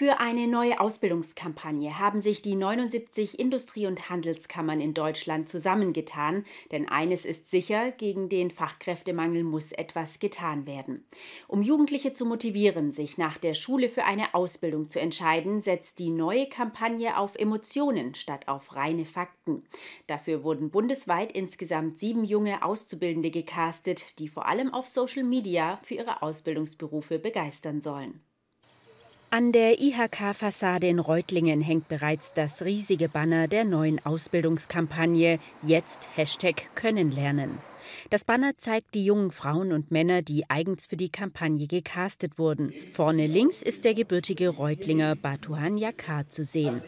Für eine neue Ausbildungskampagne haben sich die 79 Industrie- und Handelskammern in Deutschland zusammengetan, denn eines ist sicher, gegen den Fachkräftemangel muss etwas getan werden. Um Jugendliche zu motivieren, sich nach der Schule für eine Ausbildung zu entscheiden, setzt die neue Kampagne auf Emotionen statt auf reine Fakten. Dafür wurden bundesweit insgesamt sieben junge Auszubildende gecastet, die vor allem auf Social Media für ihre Ausbildungsberufe begeistern sollen. An der IHK-Fassade in Reutlingen hängt bereits das riesige Banner der neuen Ausbildungskampagne Jetzt Hashtag Können lernen. Das Banner zeigt die jungen Frauen und Männer, die eigens für die Kampagne gecastet wurden. Vorne links ist der gebürtige Reutlinger Batuhan Yakar zu sehen.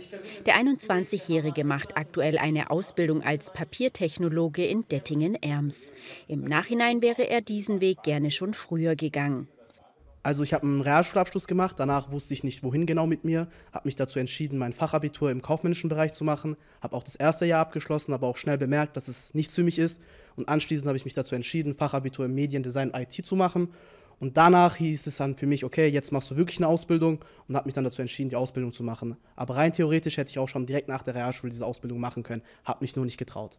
Der 21-Jährige macht aktuell eine Ausbildung als Papiertechnologe in Dettingen-Erms. Im Nachhinein wäre er diesen Weg gerne schon früher gegangen. Also ich habe einen Realschulabschluss gemacht, danach wusste ich nicht, wohin genau mit mir, habe mich dazu entschieden, mein Fachabitur im kaufmännischen Bereich zu machen, habe auch das erste Jahr abgeschlossen, aber auch schnell bemerkt, dass es nichts für mich ist und anschließend habe ich mich dazu entschieden, Fachabitur im Mediendesign IT zu machen und danach hieß es dann für mich, okay, jetzt machst du wirklich eine Ausbildung und habe mich dann dazu entschieden, die Ausbildung zu machen. Aber rein theoretisch hätte ich auch schon direkt nach der Realschule diese Ausbildung machen können, habe mich nur nicht getraut.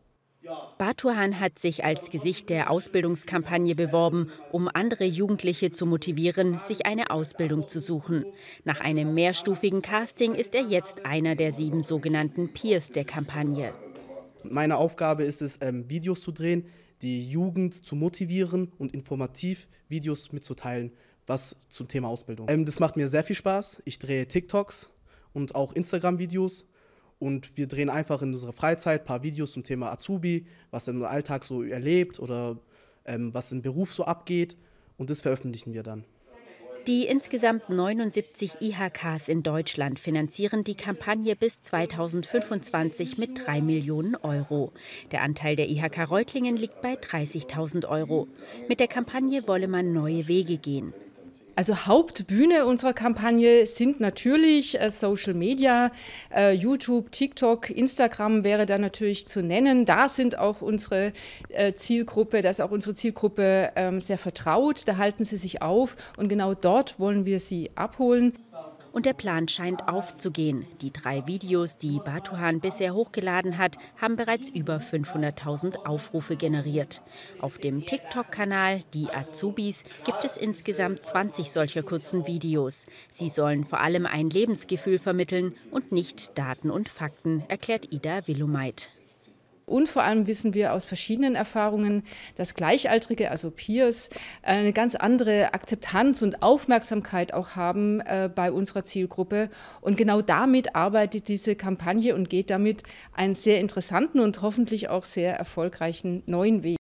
Batuhan hat sich als Gesicht der Ausbildungskampagne beworben, um andere Jugendliche zu motivieren, sich eine Ausbildung zu suchen. Nach einem mehrstufigen Casting ist er jetzt einer der sieben sogenannten Peers der Kampagne. Meine Aufgabe ist es, ähm, Videos zu drehen, die Jugend zu motivieren und informativ Videos mitzuteilen, was zum Thema Ausbildung. Ähm, das macht mir sehr viel Spaß. Ich drehe TikToks und auch Instagram-Videos und wir drehen einfach in unserer Freizeit ein paar Videos zum Thema Azubi, was er im Alltag so erlebt oder ähm, was im Beruf so abgeht. Und das veröffentlichen wir dann. Die insgesamt 79 IHKs in Deutschland finanzieren die Kampagne bis 2025 mit 3 Millionen Euro. Der Anteil der IHK Reutlingen liegt bei 30.000 Euro. Mit der Kampagne wolle man neue Wege gehen. Also Hauptbühne unserer Kampagne sind natürlich äh, Social Media, äh, YouTube, TikTok, Instagram wäre da natürlich zu nennen. Da sind auch unsere äh, Zielgruppe, da ist auch unsere Zielgruppe ähm, sehr vertraut, da halten sie sich auf und genau dort wollen wir sie abholen. Und der Plan scheint aufzugehen. Die drei Videos, die Batuhan bisher hochgeladen hat, haben bereits über 500.000 Aufrufe generiert. Auf dem TikTok-Kanal Die Azubis gibt es insgesamt 20 solcher kurzen Videos. Sie sollen vor allem ein Lebensgefühl vermitteln und nicht Daten und Fakten, erklärt Ida Willumeit. Und vor allem wissen wir aus verschiedenen Erfahrungen, dass Gleichaltrige, also Peers, eine ganz andere Akzeptanz und Aufmerksamkeit auch haben äh, bei unserer Zielgruppe. Und genau damit arbeitet diese Kampagne und geht damit einen sehr interessanten und hoffentlich auch sehr erfolgreichen neuen Weg.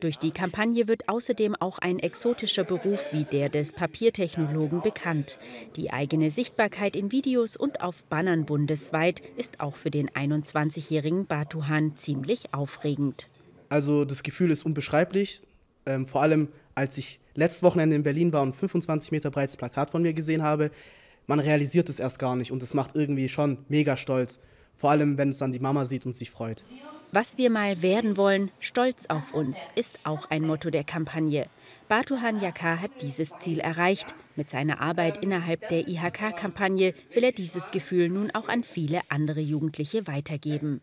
Durch die Kampagne wird außerdem auch ein exotischer Beruf wie der des Papiertechnologen bekannt. Die eigene Sichtbarkeit in Videos und auf Bannern bundesweit ist auch für den 21-jährigen Batuhan ziemlich aufregend. Also das Gefühl ist unbeschreiblich. Ähm, vor allem, als ich letztes Wochenende in Berlin war und 25 Meter breites Plakat von mir gesehen habe, man realisiert es erst gar nicht und es macht irgendwie schon mega stolz. Vor allem, wenn es dann die Mama sieht und sich freut. Was wir mal werden wollen, stolz auf uns, ist auch ein Motto der Kampagne. Batuhan Yakar hat dieses Ziel erreicht. Mit seiner Arbeit innerhalb der IHK-Kampagne will er dieses Gefühl nun auch an viele andere Jugendliche weitergeben.